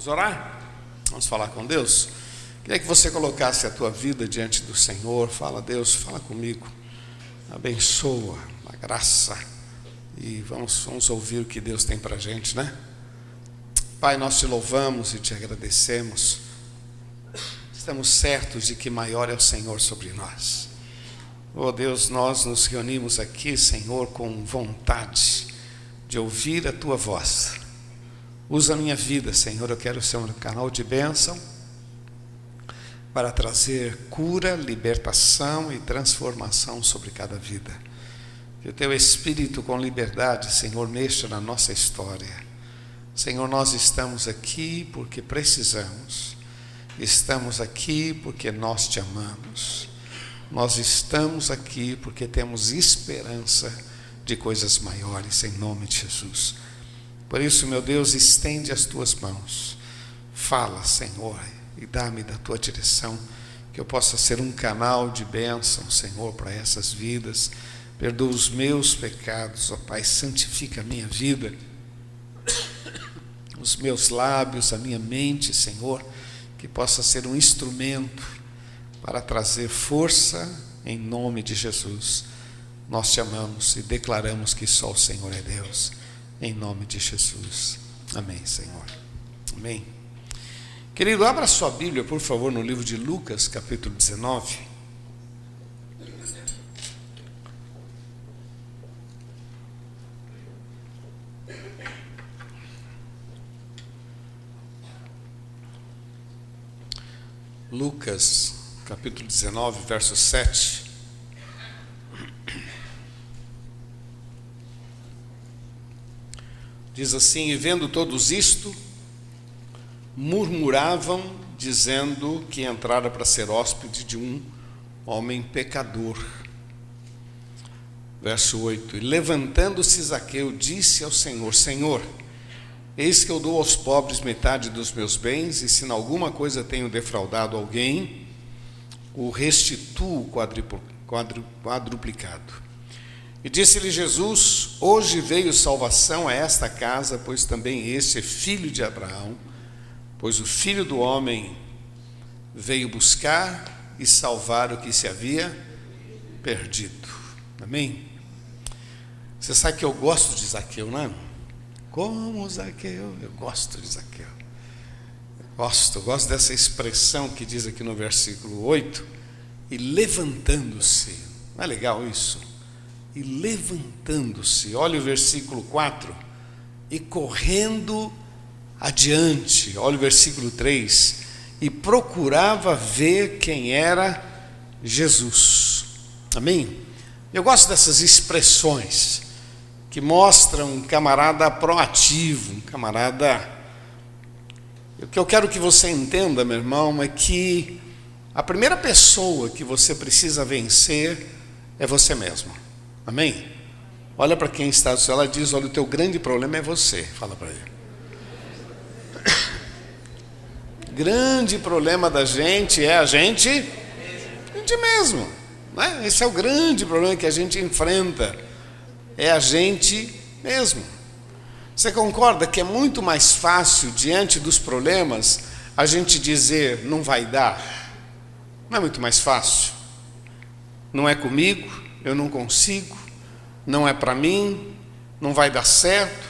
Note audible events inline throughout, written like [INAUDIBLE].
Vamos orar? Vamos falar com Deus? Queria que você colocasse a tua vida diante do Senhor. Fala, Deus, fala comigo. Abençoa a graça. E vamos, vamos ouvir o que Deus tem para a gente, né? Pai, nós te louvamos e te agradecemos. Estamos certos de que maior é o Senhor sobre nós. Oh Deus, nós nos reunimos aqui, Senhor, com vontade de ouvir a tua voz Usa a minha vida, Senhor. Eu quero ser um canal de bênção para trazer cura, libertação e transformação sobre cada vida. Que o teu Espírito, com liberdade, Senhor, mexa na nossa história. Senhor, nós estamos aqui porque precisamos. Estamos aqui porque nós te amamos. Nós estamos aqui porque temos esperança de coisas maiores, em nome de Jesus. Por isso, meu Deus, estende as tuas mãos. Fala, Senhor, e dá-me da tua direção, que eu possa ser um canal de bênção, Senhor, para essas vidas. Perdoa os meus pecados, ó Pai, santifica a minha vida, os meus lábios, a minha mente, Senhor, que possa ser um instrumento para trazer força em nome de Jesus. Nós te amamos e declaramos que só o Senhor é Deus em nome de Jesus. Amém, Senhor. Amém. Querido, abra sua Bíblia, por favor, no livro de Lucas, capítulo 19. Lucas, capítulo 19, verso 7. Diz assim: E vendo todos isto, murmuravam, dizendo que entrara para ser hóspede de um homem pecador. Verso 8: E levantando-se Zaqueu, disse ao Senhor: Senhor, eis que eu dou aos pobres metade dos meus bens, e se em alguma coisa tenho defraudado alguém, o restituo quadruplicado. E disse-lhe Jesus: Hoje veio salvação a esta casa, pois também este é filho de Abraão, pois o filho do homem veio buscar e salvar o que se havia perdido. Amém? Você sabe que eu gosto de Zaqueu, não é? Como Zaqueu? Eu gosto de Zaqueu. Eu gosto, eu gosto dessa expressão que diz aqui no versículo 8: e levantando-se. Não é legal isso? E levantando-se, olha o versículo 4, e correndo adiante, olha o versículo 3, e procurava ver quem era Jesus. Amém? Eu gosto dessas expressões que mostram um camarada proativo, um camarada. O que eu quero que você entenda, meu irmão, é que a primeira pessoa que você precisa vencer é você mesmo. Amém? Olha para quem está do seu lado e diz: Olha, o teu grande problema é você. Fala para ele. [COUGHS] grande problema da gente é a gente, a gente mesmo. Né? Esse é o grande problema que a gente enfrenta. É a gente mesmo. Você concorda que é muito mais fácil, diante dos problemas, a gente dizer não vai dar? Não é muito mais fácil? Não é comigo, eu não consigo, não é para mim, não vai dar certo,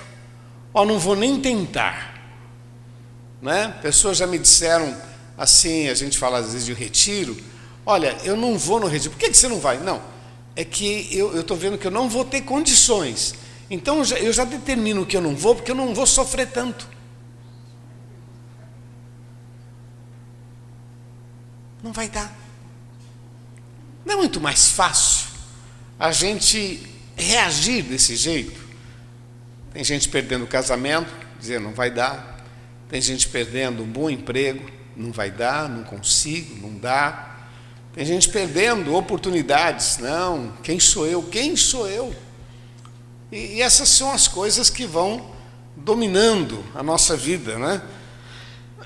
ou não vou nem tentar. Né? Pessoas já me disseram assim, a gente fala às vezes de retiro, olha, eu não vou no retiro, por que, que você não vai? Não, é que eu estou vendo que eu não vou ter condições, então eu já, eu já determino que eu não vou, porque eu não vou sofrer tanto. Não vai dar. Não é muito mais fácil a gente reagir desse jeito. Tem gente perdendo o casamento, dizendo não vai dar. Tem gente perdendo um bom emprego, não vai dar, não consigo, não dá. Tem gente perdendo oportunidades, não, quem sou eu? Quem sou eu? E, e essas são as coisas que vão dominando a nossa vida, né?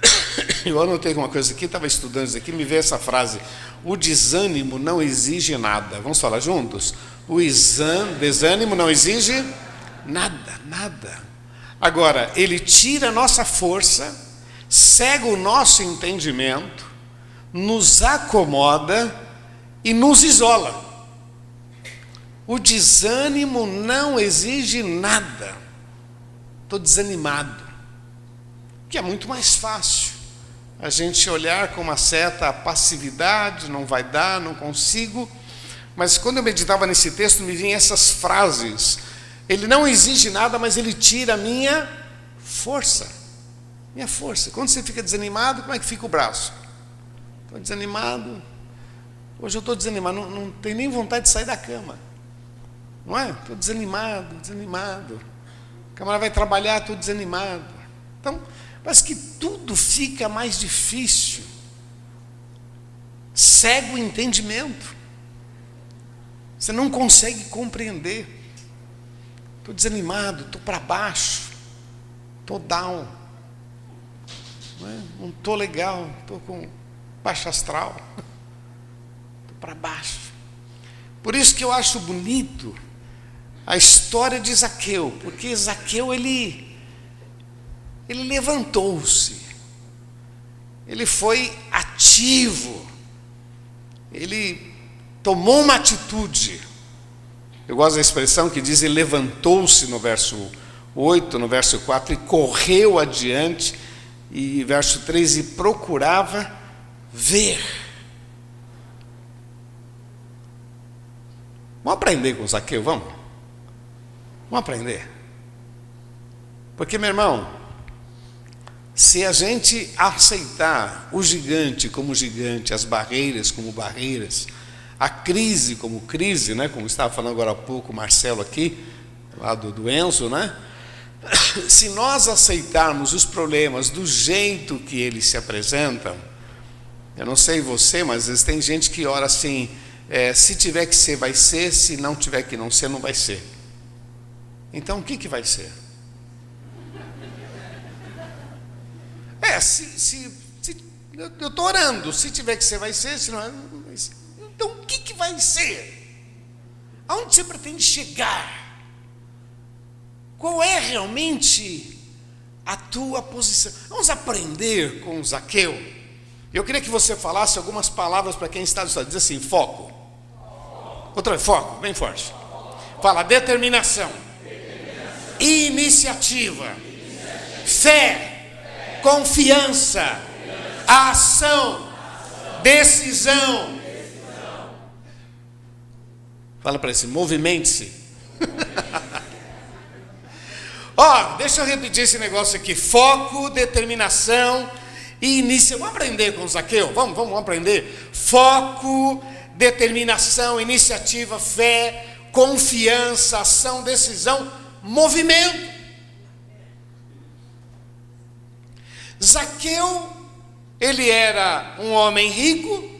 [COUGHS] Eu anotei uma coisa aqui, estava estudando isso aqui, me veio essa frase: o desânimo não exige nada. Vamos falar juntos? O desânimo não exige nada, nada. Agora, ele tira a nossa força cega o nosso entendimento, nos acomoda e nos isola. O desânimo não exige nada. Estou desanimado. Que é muito mais fácil a gente olhar com uma certa passividade, não vai dar, não consigo. Mas quando eu meditava nesse texto, me vinham essas frases. Ele não exige nada, mas ele tira a minha força. Minha força. Quando você fica desanimado, como é que fica o braço? Estou desanimado. Hoje eu estou desanimado, não, não tenho nem vontade de sair da cama. Não é? Estou desanimado, desanimado. A camarada vai trabalhar, estou desanimado. Então, parece que tudo fica mais difícil. Cega o entendimento. Você não consegue compreender. Estou desanimado, estou para baixo, estou down. Não estou é? legal, estou com baixo astral. [LAUGHS] Estou para baixo. Por isso que eu acho bonito a história de Zaqueu, porque Zaqueu ele ele levantou-se. Ele foi ativo. Ele tomou uma atitude. Eu gosto da expressão que diz ele levantou-se no verso 8, no verso 4 e correu adiante e verso 3 e procurava ver. Vamos aprender com Zaqueu, vamos? Vamos aprender. Porque, meu irmão, se a gente aceitar o gigante como gigante, as barreiras como barreiras, a crise como crise, né, como estava falando agora há pouco o Marcelo aqui, lá do, do Enzo, né? [COUGHS] Se nós aceitarmos os problemas do jeito que eles se apresentam, eu não sei você, mas às vezes tem gente que ora assim: é, se tiver que ser, vai ser, se não tiver que não ser, não vai ser. Então o que, que vai ser? É, se, se, se eu estou orando, se tiver que ser, vai ser, se não é, não vai ser. Então o que, que vai ser? Aonde você pretende chegar? Qual é realmente a tua posição? Vamos aprender com Zaqueu. Eu queria que você falasse algumas palavras para quem está lado. Diz assim: foco. Outra vez, foco, bem forte. Fala, determinação iniciativa, fé, confiança, ação, decisão. Fala para esse, movimente-se. [LAUGHS] Ó, deixa eu repetir esse negócio aqui: foco, determinação e início. Vamos aprender com o Zaqueu? Vamos, vamos aprender. Foco, determinação, iniciativa, fé, confiança, ação, decisão movimento. Zaqueu, ele era um homem rico,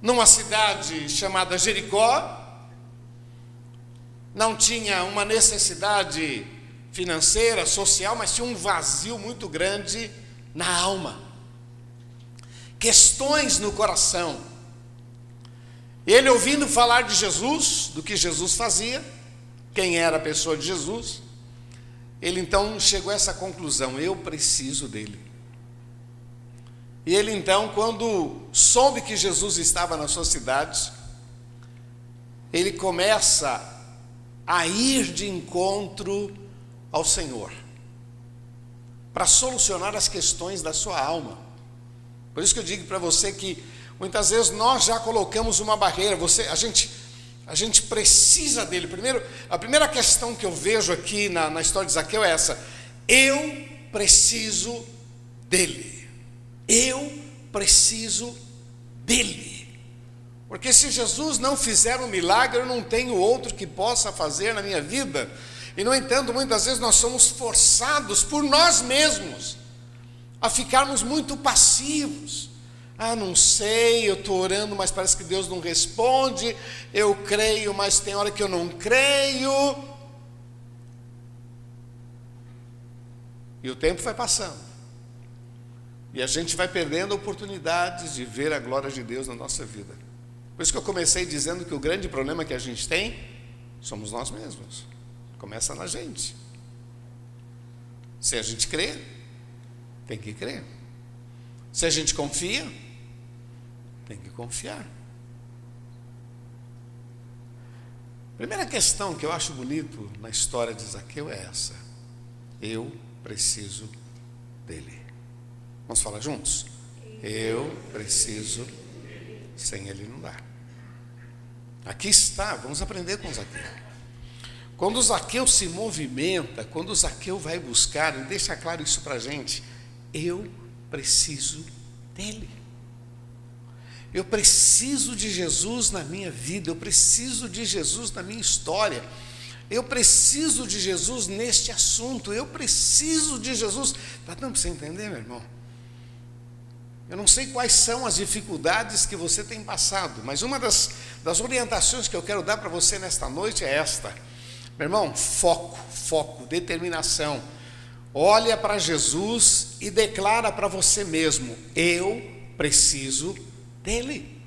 numa cidade chamada Jericó, não tinha uma necessidade financeira, social, mas tinha um vazio muito grande na alma, questões no coração. Ele ouvindo falar de Jesus, do que Jesus fazia, quem era a pessoa de Jesus, ele então chegou a essa conclusão: eu preciso dele. E ele então, quando soube que Jesus estava na sua cidade, ele começa a ir de encontro ao Senhor, para solucionar as questões da sua alma. Por isso que eu digo para você que muitas vezes nós já colocamos uma barreira, você, a gente a gente precisa dele. Primeiro, a primeira questão que eu vejo aqui na, na história de Zaqueu é essa: eu preciso dele. Eu preciso dele. Porque se Jesus não fizer um milagre, eu não tenho outro que possa fazer na minha vida. E, no entanto, muitas vezes nós somos forçados por nós mesmos a ficarmos muito passivos ah, não sei, eu estou orando, mas parece que Deus não responde. Eu creio, mas tem hora que eu não creio. E o tempo vai passando. E a gente vai perdendo oportunidades de ver a glória de Deus na nossa vida. Por isso que eu comecei dizendo que o grande problema que a gente tem somos nós mesmos. Começa na gente. Se a gente crê, Tem que crer. Se a gente confia, tem que confiar. Primeira questão que eu acho bonito na história de Zaqueu é essa. Eu preciso dele. Vamos falar juntos? Eu preciso, sem ele não dá. Aqui está, vamos aprender com Zaqueu. Quando Zaqueu se movimenta, quando Zaqueu vai buscar, deixa claro isso para a gente, eu preciso dele. Eu preciso de Jesus na minha vida, eu preciso de Jesus na minha história. Eu preciso de Jesus neste assunto, eu preciso de Jesus. Está dando para você entender, meu irmão? Eu não sei quais são as dificuldades que você tem passado, mas uma das, das orientações que eu quero dar para você nesta noite é esta. Meu irmão, foco, foco, determinação. Olha para Jesus e declara para você mesmo: eu preciso dele.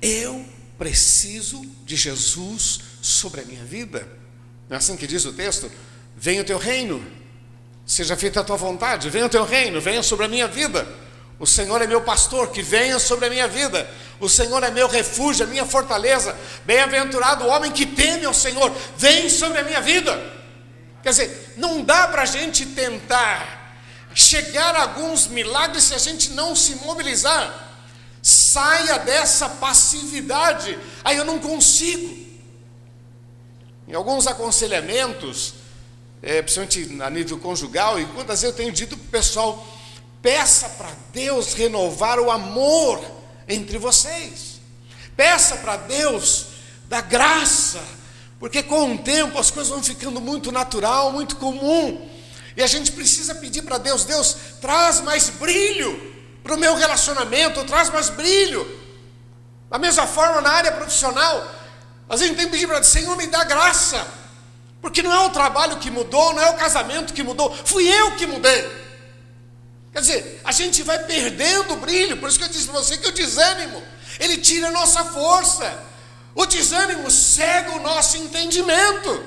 Eu preciso de Jesus sobre a minha vida. Não é assim que diz o texto? Venha o teu reino, seja feita a tua vontade, venha o teu reino, venha sobre a minha vida. O Senhor é meu pastor, que venha sobre a minha vida. O Senhor é meu refúgio, a minha fortaleza. Bem-aventurado o homem que teme ao Senhor, vem sobre a minha vida. Quer dizer, não dá para a gente tentar chegar a alguns milagres se a gente não se mobilizar. Saia dessa passividade. Aí eu não consigo. Em alguns aconselhamentos, é, principalmente a nível conjugal, e quantas vezes eu tenho dito para o pessoal: peça para Deus renovar o amor entre vocês. Peça para Deus da graça, porque com o tempo as coisas vão ficando muito natural, muito comum. E a gente precisa pedir para Deus: Deus, traz mais brilho para o meu relacionamento, traz mais brilho. Da mesma forma, na área profissional, a gente tem que pedir para Deus, Senhor, me dá graça. Porque não é o trabalho que mudou, não é o casamento que mudou, fui eu que mudei. Quer dizer, a gente vai perdendo o brilho, por isso que eu disse para você que o desânimo, ele tira a nossa força. O desânimo cega o nosso entendimento.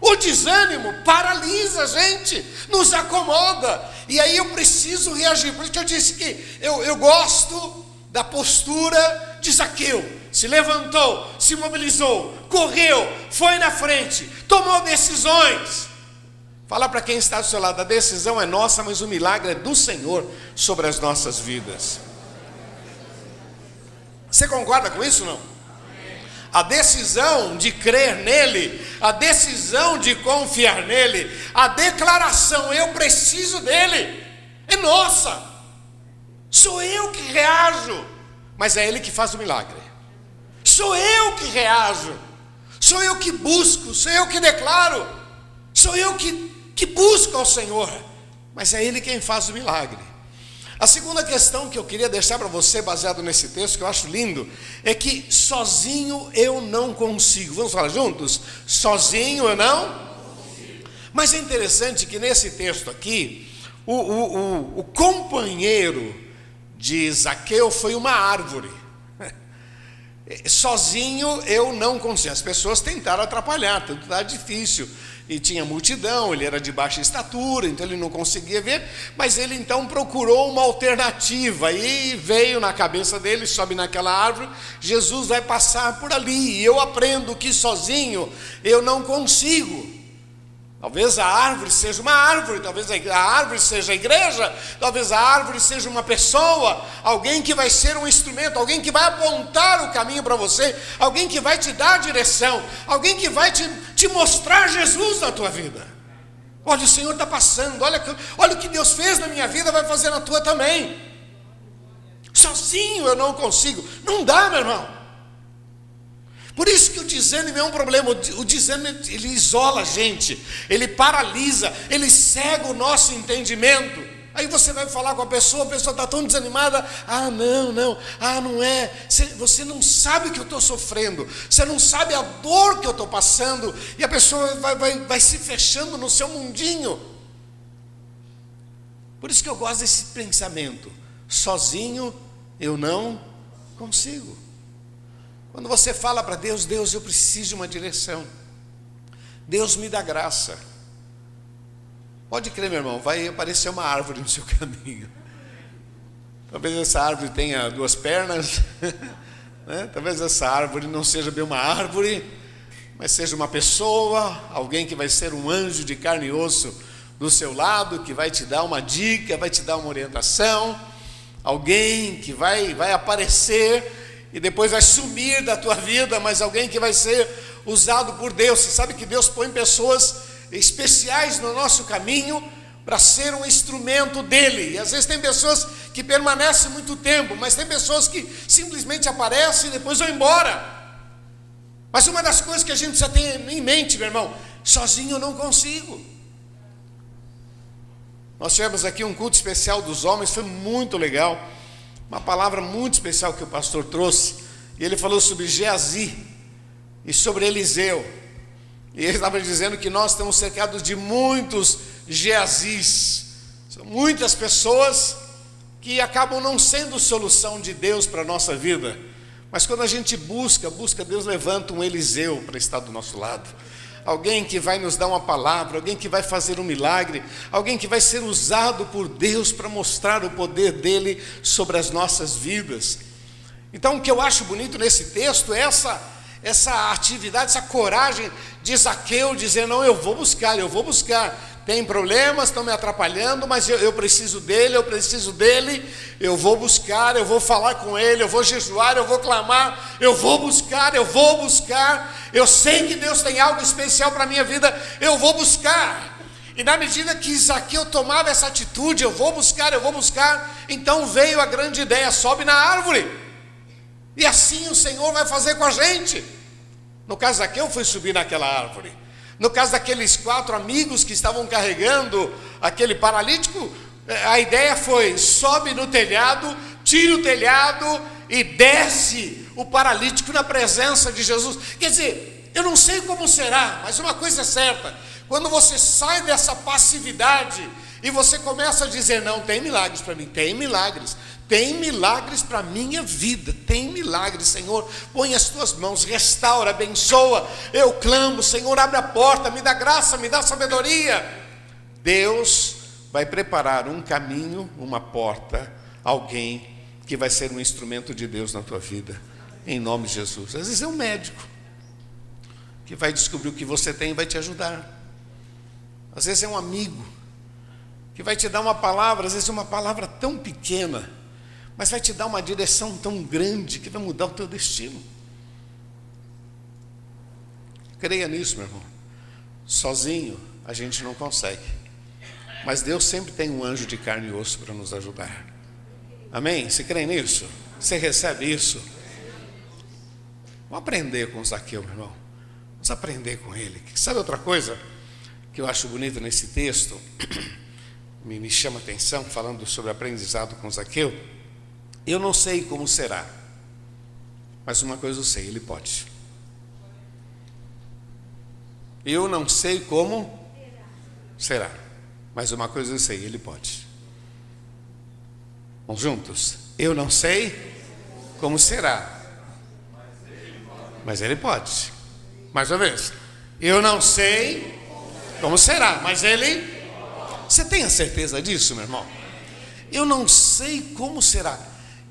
O desânimo paralisa a gente, nos acomoda. E aí eu preciso reagir. Por isso que eu disse que eu, eu gosto da postura de Zaqueu. Se levantou, se mobilizou, correu, foi na frente, tomou decisões. Fala para quem está do seu lado: a decisão é nossa, mas o milagre é do Senhor sobre as nossas vidas. Você concorda com isso não? A decisão de crer nele, a decisão de confiar nele, a declaração, eu preciso dele, é nossa. Sou eu que reajo, mas é ele que faz o milagre. Sou eu que reajo, sou eu que busco, sou eu que declaro, sou eu que, que busco ao Senhor, mas é ele quem faz o milagre. A segunda questão que eu queria deixar para você, baseado nesse texto, que eu acho lindo, é que sozinho eu não consigo. Vamos falar juntos? Sozinho eu não? Mas é interessante que nesse texto aqui, o, o, o, o companheiro de Zaqueu foi uma árvore. Sozinho eu não consigo. As pessoas tentaram atrapalhar, tudo está difícil e tinha multidão, ele era de baixa estatura, então ele não conseguia ver, mas ele então procurou uma alternativa e veio na cabeça dele, sobe naquela árvore, Jesus vai passar por ali, e eu aprendo que sozinho eu não consigo. Talvez a árvore seja uma árvore, talvez a árvore seja a igreja, talvez a árvore seja uma pessoa, alguém que vai ser um instrumento, alguém que vai apontar o caminho para você, alguém que vai te dar a direção, alguém que vai te, te mostrar Jesus na tua vida. Olha, o Senhor está passando, olha, olha o que Deus fez na minha vida, vai fazer na tua também. Sozinho eu não consigo, não dá, meu irmão. Por isso que o desânimo é um problema. O desânimo ele isola a gente, ele paralisa, ele cega o nosso entendimento. Aí você vai falar com a pessoa, a pessoa está tão desanimada. Ah, não, não, ah, não é. Você não sabe o que eu estou sofrendo, você não sabe a dor que eu estou passando, e a pessoa vai, vai, vai se fechando no seu mundinho. Por isso que eu gosto desse pensamento. Sozinho eu não consigo. Quando você fala para Deus, Deus, eu preciso de uma direção. Deus me dá graça. Pode crer, meu irmão, vai aparecer uma árvore no seu [LAUGHS] caminho. Talvez essa árvore tenha duas pernas, [LAUGHS] né? talvez essa árvore não seja bem uma árvore, mas seja uma pessoa, alguém que vai ser um anjo de carne e osso do seu lado, que vai te dar uma dica, vai te dar uma orientação, alguém que vai, vai aparecer e depois vai sumir da tua vida, mas alguém que vai ser usado por Deus. Você sabe que Deus põe pessoas especiais no nosso caminho para ser um instrumento dele. E às vezes tem pessoas que permanecem muito tempo, mas tem pessoas que simplesmente aparecem e depois vão embora. Mas uma das coisas que a gente já tem em mente, meu irmão, sozinho eu não consigo. Nós tivemos aqui um culto especial dos homens, foi muito legal. Uma palavra muito especial que o pastor trouxe. E ele falou sobre Geazi e sobre Eliseu. E ele estava dizendo que nós estamos cercados de muitos Geazis. São muitas pessoas que acabam não sendo solução de Deus para a nossa vida. Mas quando a gente busca, busca, Deus levanta um Eliseu para estar do nosso lado. Alguém que vai nos dar uma palavra, alguém que vai fazer um milagre, alguém que vai ser usado por Deus para mostrar o poder dele sobre as nossas vidas. Então, o que eu acho bonito nesse texto é essa essa atividade, essa coragem de Zaqueu dizer: Não, eu vou buscar, eu vou buscar. Tem problemas, estão me atrapalhando, mas eu, eu, preciso dele, eu preciso dele. Eu vou buscar, eu vou falar com ele, eu vou jejuar, eu vou clamar, eu vou buscar, eu vou buscar. Eu sei que Deus tem algo especial para a minha vida, eu vou buscar. E na medida que Zaqueu tomava essa atitude, eu vou buscar, eu vou buscar, então veio a grande ideia: sobe na árvore. E assim o Senhor vai fazer com a gente. No caso aqui, eu fui subir naquela árvore. No caso daqueles quatro amigos que estavam carregando aquele paralítico, é, a ideia foi: sobe no telhado, tira o telhado e desce o paralítico na presença de Jesus. Quer dizer, eu não sei como será, mas uma coisa é certa: quando você sai dessa passividade e você começa a dizer: não, tem milagres para mim, tem milagres. Tem milagres para a minha vida, tem milagres, Senhor. Põe as tuas mãos, restaura, abençoa. Eu clamo, Senhor, abre a porta, me dá graça, me dá sabedoria. Deus vai preparar um caminho, uma porta, alguém que vai ser um instrumento de Deus na tua vida, em nome de Jesus. Às vezes é um médico que vai descobrir o que você tem e vai te ajudar. Às vezes é um amigo que vai te dar uma palavra, às vezes é uma palavra tão pequena mas vai te dar uma direção tão grande que vai mudar o teu destino. Creia nisso, meu irmão. Sozinho a gente não consegue. Mas Deus sempre tem um anjo de carne e osso para nos ajudar. Amém? Você crê nisso? Você recebe isso? Vamos aprender com Zaqueu, meu irmão. Vamos aprender com ele. Sabe outra coisa que eu acho bonita nesse texto? [COUGHS] Me, me chama atenção, falando sobre aprendizado com Zaqueu. Eu não sei como será, mas uma coisa eu sei: Ele pode. Eu não sei como será, mas uma coisa eu sei: Ele pode. Vamos juntos? Eu não sei como será, mas Ele pode. Mais uma vez. Eu não sei como será, mas Ele. Você tem a certeza disso, meu irmão? Eu não sei como será.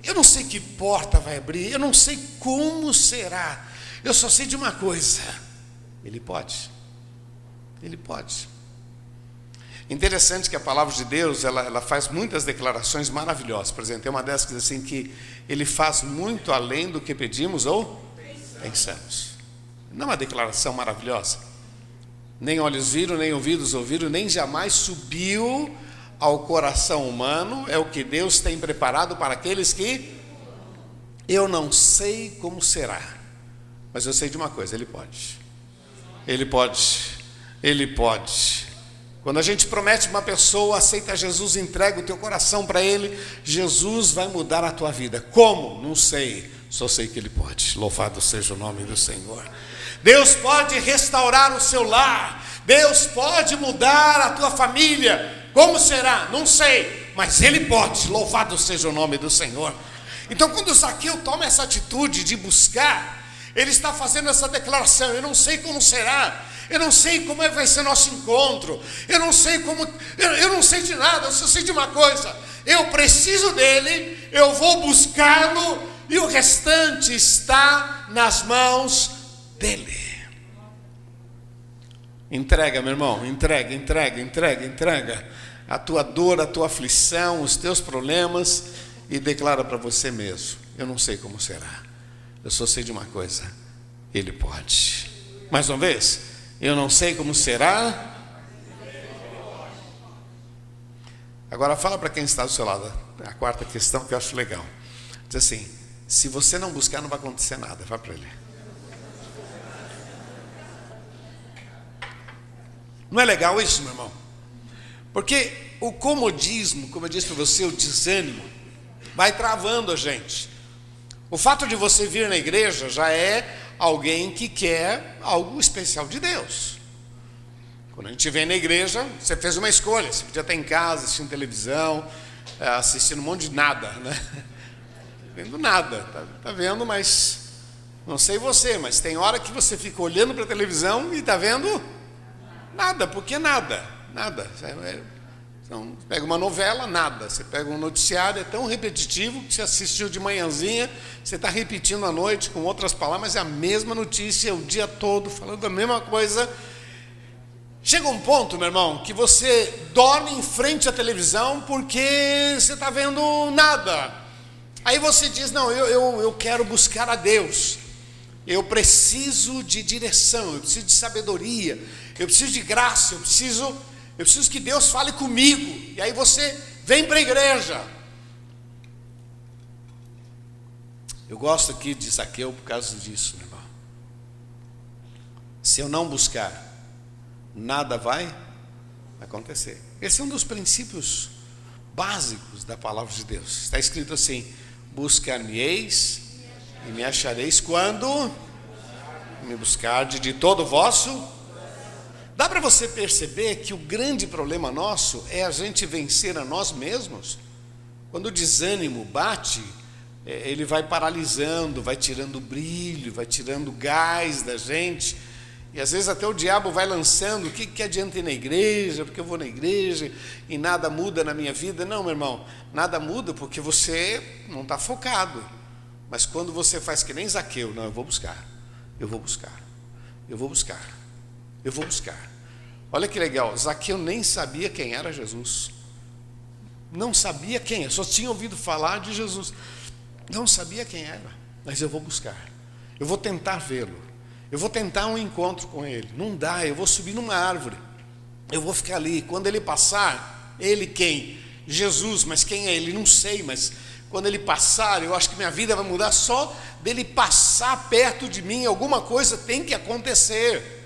Eu não sei que porta vai abrir, eu não sei como será. Eu só sei de uma coisa: Ele pode. Ele pode. Interessante que a palavra de Deus ela, ela faz muitas declarações maravilhosas. Por exemplo, tem uma dessas que diz assim que Ele faz muito além do que pedimos ou pensamos. Não é uma declaração maravilhosa? Nem olhos viram, nem ouvidos ouviram, nem jamais subiu ao coração humano é o que Deus tem preparado para aqueles que eu não sei como será, mas eu sei de uma coisa: Ele pode. Ele pode. Ele pode. Quando a gente promete uma pessoa, aceita Jesus, entrega o teu coração para Ele, Jesus vai mudar a tua vida. Como? Não sei. Só sei que Ele pode. Louvado seja o nome do Senhor. Deus pode restaurar o seu lar. Deus pode mudar a tua família. Como será? Não sei, mas ele pode. Louvado seja o nome do Senhor. Então, quando Zaqueu toma essa atitude de buscar, ele está fazendo essa declaração: Eu não sei como será, Eu não sei como é vai ser nosso encontro. Eu não sei como. Eu, eu não sei de nada, eu só sei de uma coisa. Eu preciso dele, eu vou buscá-lo e o restante está nas mãos dele. Entrega, meu irmão, entrega, entrega, entrega, entrega a tua dor, a tua aflição, os teus problemas e declara para você mesmo: Eu não sei como será, eu só sei de uma coisa: Ele pode. Mais uma vez, eu não sei como será. Agora fala para quem está do seu lado, a quarta questão que eu acho legal. Diz assim: se você não buscar, não vai acontecer nada. Vai para ele. Não é legal isso, meu irmão? Porque o comodismo, como eu disse para você, o desânimo, vai travando a gente. O fato de você vir na igreja já é alguém que quer algo especial de Deus. Quando a gente vem na igreja, você fez uma escolha. Você podia estar em casa, assistindo televisão, eh, assistindo um monte de nada, né? [LAUGHS] Vendo nada, tá, tá vendo, mas não sei você, mas tem hora que você fica olhando para a televisão e está vendo Nada, porque nada, nada. Então, pega uma novela, nada. Você pega um noticiário, é tão repetitivo que você assistiu de manhãzinha, você está repetindo à noite com outras palavras, é a mesma notícia o dia todo, falando a mesma coisa. Chega um ponto, meu irmão, que você dorme em frente à televisão porque você está vendo nada. Aí você diz: Não, eu, eu, eu quero buscar a Deus. Eu preciso de direção, eu preciso de sabedoria, eu preciso de graça, eu preciso, eu preciso que Deus fale comigo. E aí você vem para a igreja. Eu gosto aqui de Zaqueu por causa disso, meu irmão. Se eu não buscar, nada vai acontecer. Esse é um dos princípios básicos da palavra de Deus. Está escrito assim: buscar-me-eis e me achareis quando me buscarde de todo o vosso Dá para você perceber que o grande problema nosso é a gente vencer a nós mesmos? Quando o desânimo bate, é, ele vai paralisando, vai tirando brilho, vai tirando gás da gente. E às vezes até o diabo vai lançando: o que, que adianta ir na igreja? Porque eu vou na igreja e nada muda na minha vida. Não, meu irmão, nada muda porque você não está focado. Mas quando você faz que nem Zaqueu, não, eu vou buscar, eu vou buscar, eu vou buscar. Eu vou buscar. Olha que legal, Zaqueu nem sabia quem era Jesus. Não sabia quem, só tinha ouvido falar de Jesus. Não sabia quem era, mas eu vou buscar. Eu vou tentar vê-lo. Eu vou tentar um encontro com ele. Não dá, eu vou subir numa árvore. Eu vou ficar ali. Quando ele passar, ele quem? Jesus, mas quem é ele? Não sei, mas quando ele passar, eu acho que minha vida vai mudar só dele passar perto de mim. Alguma coisa tem que acontecer.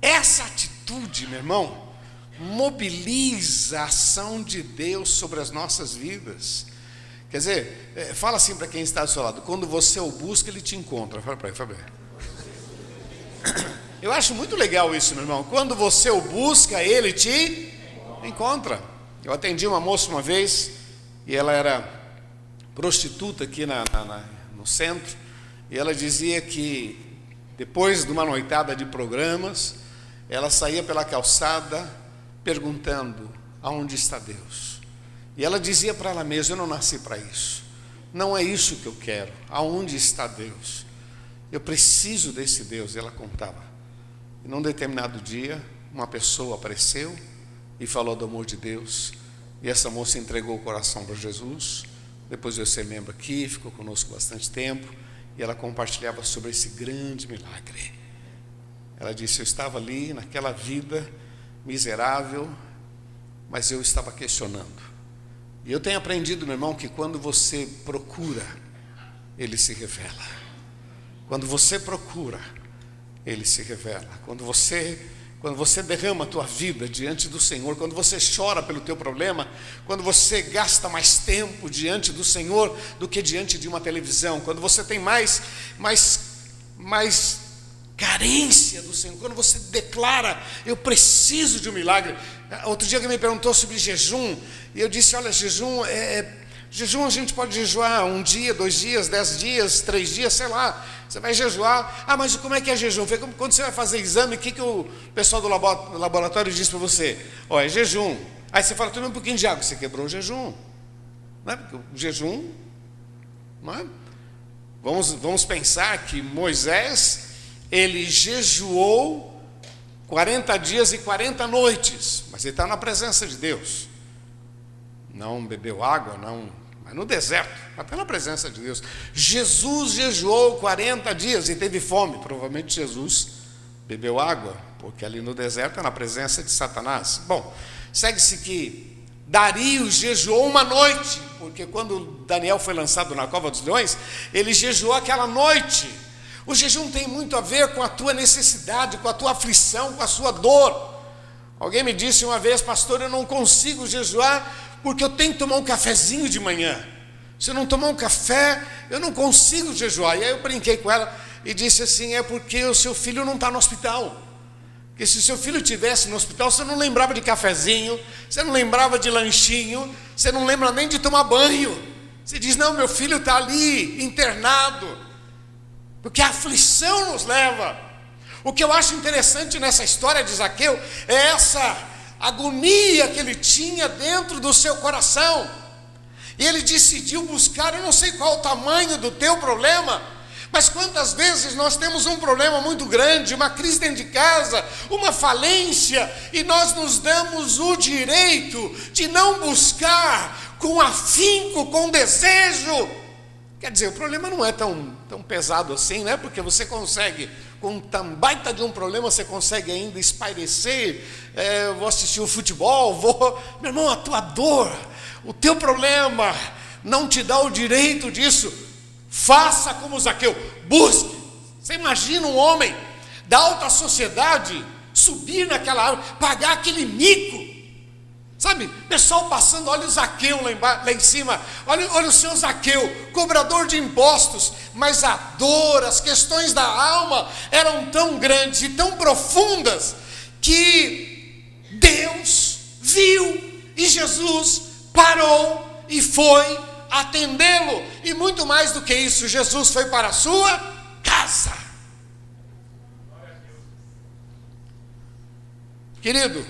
Essa atitude, meu irmão, mobiliza a ação de Deus sobre as nossas vidas. Quer dizer, é, fala assim para quem está do seu lado: quando você o busca, ele te encontra. Fala para ele, Fábio. Eu acho muito legal isso, meu irmão. Quando você o busca, ele te encontra. Eu atendi uma moça uma vez e ela era prostituta aqui na, na, na, no centro e ela dizia que depois de uma noitada de programas, ela saía pela calçada perguntando: aonde está Deus? E ela dizia para ela mesma: eu não nasci para isso. Não é isso que eu quero. Aonde está Deus? Eu preciso desse Deus. E ela contava. E num determinado dia, uma pessoa apareceu e falou do amor de Deus. E essa moça entregou o coração para Jesus. Depois eu ser membro aqui, ficou conosco bastante tempo. E ela compartilhava sobre esse grande milagre. Ela disse: Eu estava ali naquela vida miserável, mas eu estava questionando. E eu tenho aprendido, meu irmão, que quando você procura, ele se revela. Quando você procura, ele se revela. Quando você quando você derrama a tua vida diante do Senhor, quando você chora pelo teu problema, quando você gasta mais tempo diante do Senhor do que diante de uma televisão, quando você tem mais mais mais carência do Senhor, quando você declara, eu preciso de um milagre. Outro dia alguém me perguntou sobre jejum, e eu disse: olha, jejum é, é Jejum a gente pode jejuar um dia, dois dias, dez dias, três dias, sei lá. Você vai jejuar. Ah, mas como é que é jejum? Quando você vai fazer exame, o que, que o pessoal do laboratório diz para você? Ó, é jejum. Aí você fala, toma um pouquinho de água. Você quebrou o jejum. Não é? Porque o jejum. Não é? Vamos, vamos pensar que Moisés, ele jejuou 40 dias e 40 noites, mas ele está na presença de Deus. Não bebeu água, não, mas no deserto, até na presença de Deus. Jesus jejuou 40 dias e teve fome. Provavelmente Jesus bebeu água, porque ali no deserto é na presença de Satanás. Bom, segue-se que Dario jejuou uma noite, porque quando Daniel foi lançado na cova dos leões, ele jejuou aquela noite. O jejum tem muito a ver com a tua necessidade, com a tua aflição, com a sua dor. Alguém me disse uma vez, pastor, eu não consigo jejuar porque eu tenho que tomar um cafezinho de manhã. Se eu não tomar um café, eu não consigo jejuar. E aí eu brinquei com ela e disse assim: é porque o seu filho não está no hospital. Porque se o seu filho estivesse no hospital, você não lembrava de cafezinho, você não lembrava de lanchinho, você não lembra nem de tomar banho. Você diz: não, meu filho está ali, internado. Porque a aflição nos leva. O que eu acho interessante nessa história de Zaqueu é essa agonia que ele tinha dentro do seu coração. E ele decidiu buscar, eu não sei qual o tamanho do teu problema, mas quantas vezes nós temos um problema muito grande, uma crise dentro de casa, uma falência, e nós nos damos o direito de não buscar com afinco, com desejo, Quer dizer, o problema não é tão, tão pesado assim, né? Porque você consegue, com um baita de um problema, você consegue ainda espairecer. É, vou assistir o futebol, vou. Meu irmão, a tua dor, o teu problema não te dá o direito disso. Faça como Zaqueu, busque. Você imagina um homem da alta sociedade subir naquela árvore, pagar aquele mico Sabe, pessoal passando, olha o Zaqueu lá, embaixo, lá em cima, olha, olha o seu Zaqueu, cobrador de impostos, mas a dor, as questões da alma eram tão grandes e tão profundas que Deus viu e Jesus parou e foi atendê-lo. E muito mais do que isso, Jesus foi para a sua casa. Querido,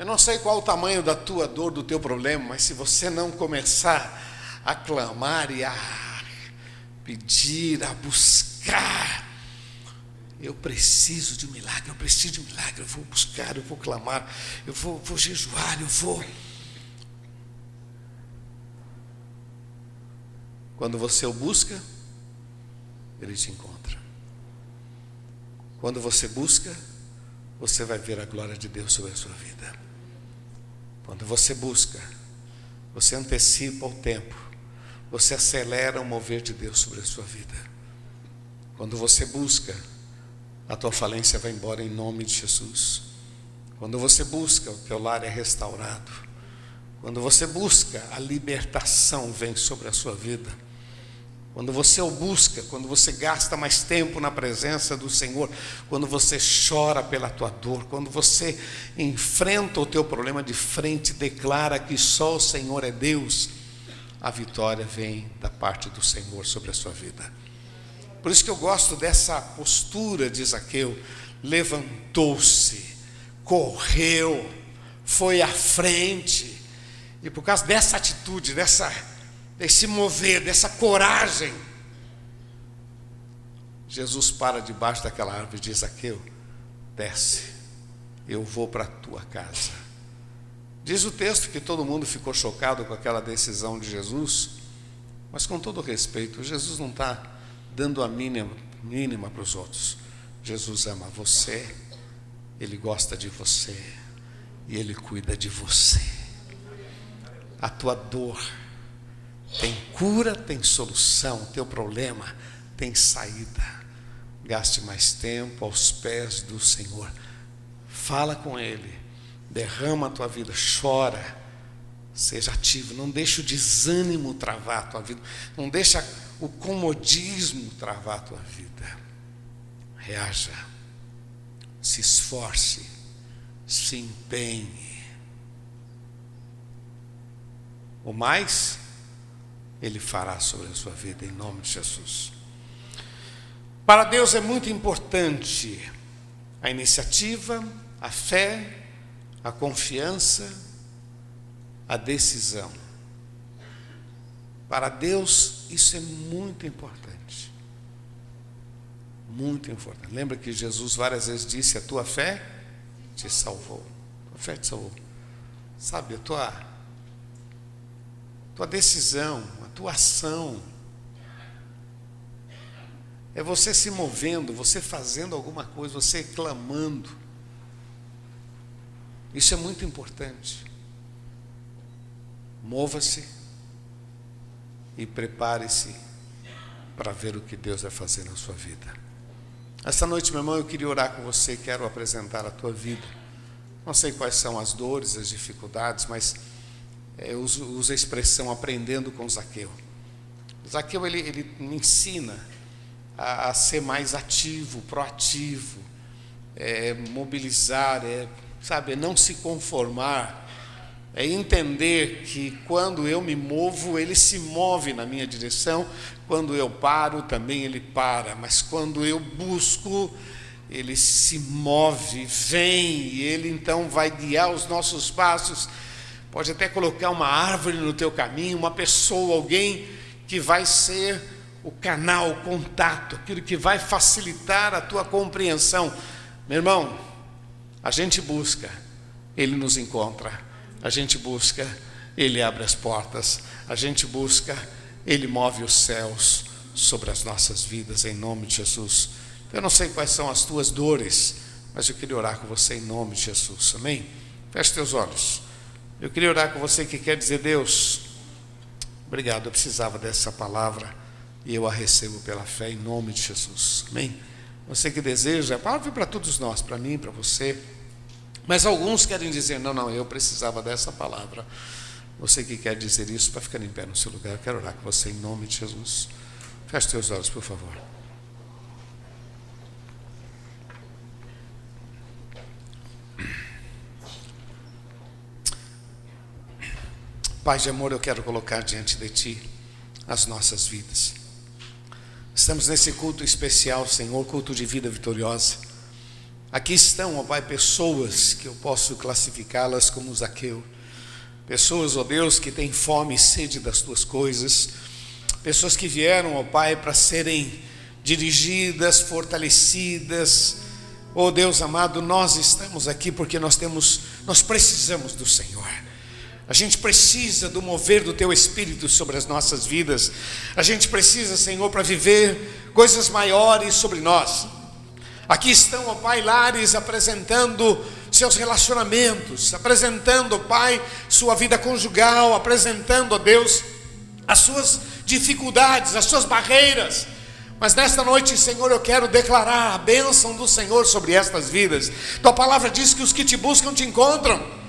eu não sei qual o tamanho da tua dor, do teu problema, mas se você não começar a clamar e a pedir, a buscar, eu preciso de um milagre, eu preciso de um milagre, eu vou buscar, eu vou clamar, eu vou, vou jejuar, eu vou. Quando você o busca, ele te encontra. Quando você busca, você vai ver a glória de Deus sobre a sua vida. Quando você busca, você antecipa o tempo, você acelera o mover de Deus sobre a sua vida. Quando você busca, a tua falência vai embora em nome de Jesus. Quando você busca, o teu lar é restaurado. Quando você busca, a libertação vem sobre a sua vida. Quando você o busca, quando você gasta mais tempo na presença do Senhor, quando você chora pela tua dor, quando você enfrenta o teu problema de frente, declara que só o Senhor é Deus, a vitória vem da parte do Senhor sobre a sua vida. Por isso que eu gosto dessa postura de Zaqueu, levantou-se, correu, foi à frente, e por causa dessa atitude, dessa desse mover, dessa coragem. Jesus para debaixo daquela árvore e diz: Aqueu, desce, eu vou para a tua casa. Diz o texto que todo mundo ficou chocado com aquela decisão de Jesus, mas com todo respeito, Jesus não está dando a mínima, mínima para os outros. Jesus ama você, Ele gosta de você e Ele cuida de você. A tua dor, tem cura, tem solução, teu problema tem saída. Gaste mais tempo aos pés do Senhor. Fala com Ele, derrama a tua vida, chora, seja ativo, não deixe o desânimo travar a tua vida, não deixa o comodismo travar a tua vida. Reaja, se esforce, se empenhe. O mais Ele fará sobre a sua vida, em nome de Jesus. Para Deus é muito importante a iniciativa, a fé, a confiança, a decisão. Para Deus isso é muito importante. Muito importante. Lembra que Jesus várias vezes disse: A tua fé te salvou. A tua fé te salvou. Sabe, a tua, tua decisão, a tua ação, é você se movendo, você fazendo alguma coisa, você clamando. Isso é muito importante. Mova-se e prepare-se para ver o que Deus vai fazer na sua vida. Esta noite, meu irmão, eu queria orar com você, quero apresentar a tua vida. Não sei quais são as dores, as dificuldades, mas é, eu uso, uso a expressão aprendendo com Zaqueu. Zaqueu, ele, ele me ensina a, a ser mais ativo, proativo, é, mobilizar, é, sabe, não se conformar, é entender que quando eu me movo, ele se move na minha direção, quando eu paro, também ele para, mas quando eu busco, ele se move, vem, e ele então vai guiar os nossos passos. Pode até colocar uma árvore no teu caminho, uma pessoa, alguém que vai ser o canal, o contato, aquilo que vai facilitar a tua compreensão. Meu irmão, a gente busca, ele nos encontra. A gente busca, ele abre as portas. A gente busca, ele move os céus sobre as nossas vidas em nome de Jesus. Eu não sei quais são as tuas dores, mas eu queria orar com você em nome de Jesus. Amém? Feche teus olhos. Eu queria orar com você que quer dizer, Deus, obrigado, eu precisava dessa palavra e eu a recebo pela fé em nome de Jesus. Amém? Você que deseja, a palavra para todos nós, para mim, para você. Mas alguns querem dizer: não, não, eu precisava dessa palavra. Você que quer dizer isso, para ficar em pé no seu lugar, eu quero orar com você em nome de Jesus. Feche teus olhos, por favor. Pai de amor, eu quero colocar diante de Ti as nossas vidas. Estamos nesse culto especial, Senhor, culto de vida vitoriosa. Aqui estão, ó Pai, pessoas que eu posso classificá-las como Zaqueu. Pessoas, ó Deus, que têm fome e sede das tuas coisas. Pessoas que vieram, ó Pai, para serem dirigidas, fortalecidas. Ó Deus amado, nós estamos aqui porque nós temos, nós precisamos do Senhor. A gente precisa do mover do Teu Espírito sobre as nossas vidas. A gente precisa, Senhor, para viver coisas maiores sobre nós. Aqui estão, ó Pai, lares apresentando seus relacionamentos, apresentando, ó Pai, sua vida conjugal, apresentando, ó Deus, as suas dificuldades, as suas barreiras. Mas nesta noite, Senhor, eu quero declarar a bênção do Senhor sobre estas vidas. Tua palavra diz que os que te buscam te encontram.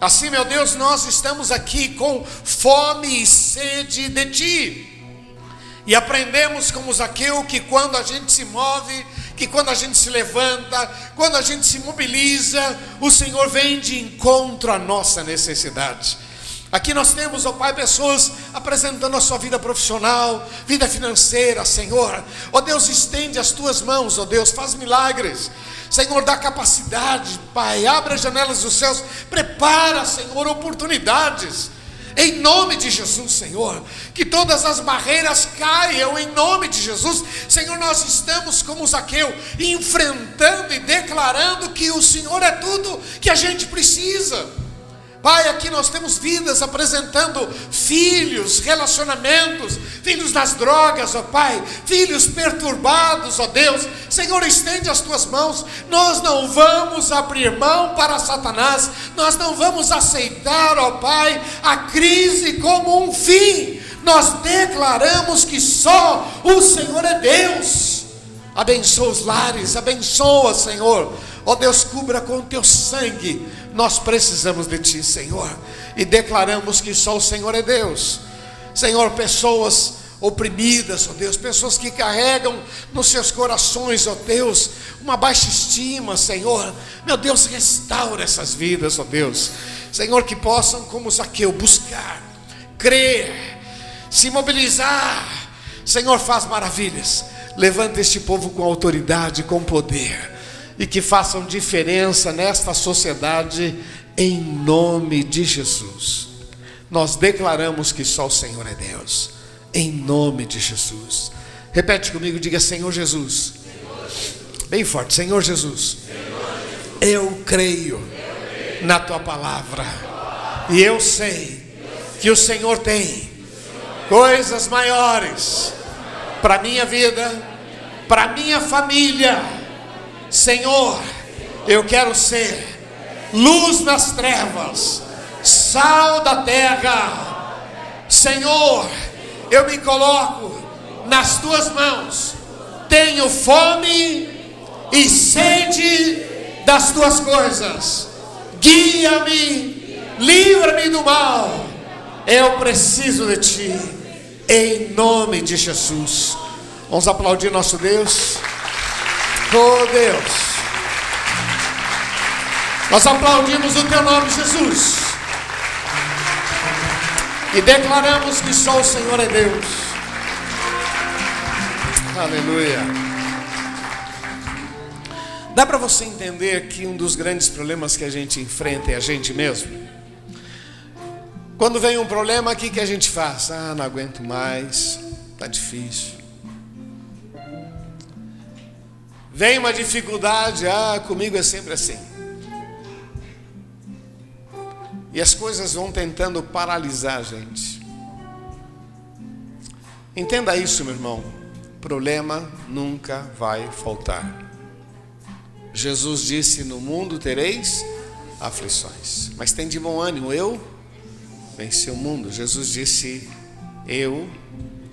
Assim, meu Deus, nós estamos aqui com fome e sede de Ti. E aprendemos como Zaqueu que quando a gente se move, que quando a gente se levanta, quando a gente se mobiliza, o Senhor vem de encontro à nossa necessidade. Aqui nós temos, ó Pai, pessoas apresentando a sua vida profissional, vida financeira, Senhor. Ó Deus, estende as tuas mãos, ó Deus, faz milagres. Senhor, dá capacidade, Pai, abre as janelas dos céus, prepara, Senhor, oportunidades. Em nome de Jesus, Senhor, que todas as barreiras caiam em nome de Jesus. Senhor, nós estamos como Zaqueu, enfrentando e declarando que o Senhor é tudo que a gente precisa. Pai, aqui nós temos vidas apresentando filhos, relacionamentos, filhos das drogas, ó Pai, filhos perturbados, ó Deus. Senhor, estende as tuas mãos. Nós não vamos abrir mão para Satanás, nós não vamos aceitar, ó Pai, a crise como um fim. Nós declaramos que só o Senhor é Deus. Abençoa os lares, abençoa, Senhor. Ó Deus, cubra com o teu sangue nós precisamos de Ti, Senhor, e declaramos que só o Senhor é Deus. Senhor, pessoas oprimidas, ó Deus, pessoas que carregam nos seus corações, ó Deus, uma baixa estima, Senhor. Meu Deus, restaura essas vidas, ó Deus. Senhor, que possam, como Zaqueu, buscar, crer, se mobilizar. Senhor, faz maravilhas. Levanta este povo com autoridade, com poder, e que façam diferença nesta sociedade, em nome de Jesus. Nós declaramos que só o Senhor é Deus, em nome de Jesus. Repete comigo, diga Senhor Jesus. Bem forte, Senhor Jesus. Eu creio na tua palavra. E eu sei que o Senhor tem coisas maiores para minha vida, para minha família. Senhor, eu quero ser luz nas trevas, sal da terra. Senhor, eu me coloco nas tuas mãos. Tenho fome e sede das tuas coisas. Guia-me, livra-me do mal. Eu preciso de ti, em nome de Jesus. Vamos aplaudir nosso Deus. Oh Deus, nós aplaudimos o teu nome, Jesus, e declaramos que só o Senhor é Deus. Aleluia. Dá para você entender que um dos grandes problemas que a gente enfrenta é a gente mesmo? Quando vem um problema, o que, que a gente faz? Ah, não aguento mais, está difícil. Vem uma dificuldade, ah, comigo é sempre assim. E as coisas vão tentando paralisar a gente. Entenda isso, meu irmão. Problema nunca vai faltar. Jesus disse: No mundo tereis aflições, mas tem de bom ânimo, eu venci o mundo. Jesus disse: Eu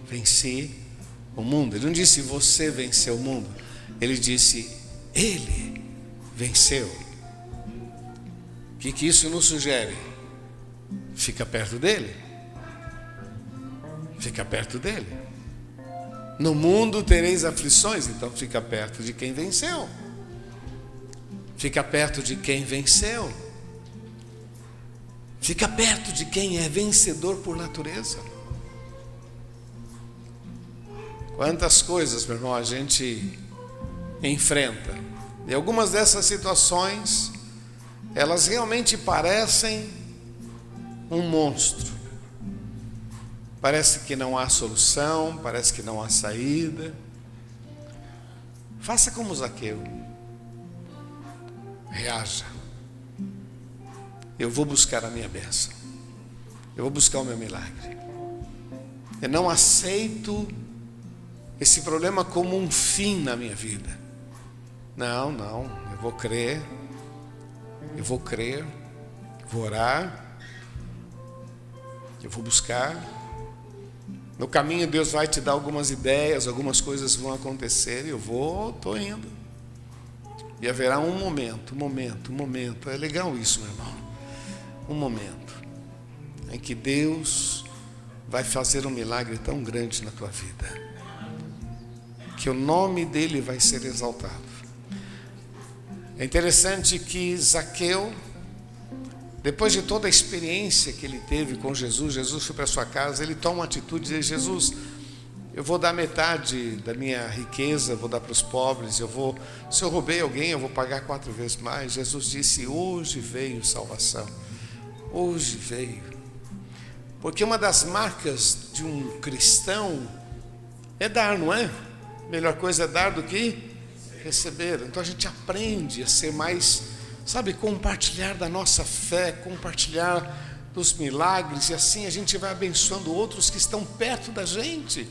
venci o mundo. Ele não disse você venceu o mundo, ele disse: Ele venceu. O que, que isso nos sugere? Fica perto dele. Fica perto dele. No mundo tereis aflições, então fica perto de quem venceu. Fica perto de quem venceu. Fica perto de quem é vencedor por natureza. Quantas coisas, meu irmão, a gente enfrenta. E algumas dessas situações, elas realmente parecem um monstro. Parece que não há solução, parece que não há saída. Faça como Zaqueu reaja. Eu vou buscar a minha bênção. Eu vou buscar o meu milagre. Eu não aceito esse problema como um fim na minha vida. Não, não. Eu vou crer. Eu vou crer. Vou orar. Eu vou buscar. No caminho Deus vai te dar algumas ideias, algumas coisas vão acontecer eu vou, estou indo. E haverá um momento, um momento, um momento. É legal isso, meu irmão. Um momento em que Deus vai fazer um milagre tão grande na tua vida, que o nome dele vai ser exaltado. É interessante que Zaqueu, depois de toda a experiência que ele teve com Jesus, Jesus foi para sua casa, ele toma uma atitude e diz: Jesus, eu vou dar metade da minha riqueza, vou dar para os pobres, eu vou, se eu roubei alguém, eu vou pagar quatro vezes mais. Jesus disse: Hoje veio salvação. Hoje veio. Porque uma das marcas de um cristão é dar, não é? Melhor coisa é dar do que receber. Então a gente aprende a ser mais, sabe, compartilhar da nossa fé, compartilhar dos milagres, e assim a gente vai abençoando outros que estão perto da gente.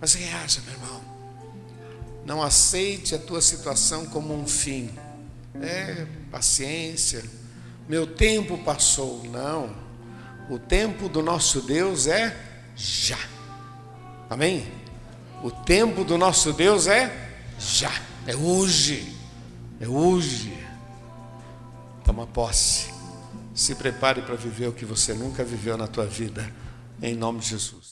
Mas reaja, meu irmão. Não aceite a tua situação como um fim. É, paciência. Meu tempo passou. Não. O tempo do nosso Deus é já. Amém? O tempo do nosso Deus é já. É hoje. É hoje. Toma posse. Se prepare para viver o que você nunca viveu na tua vida. Em nome de Jesus.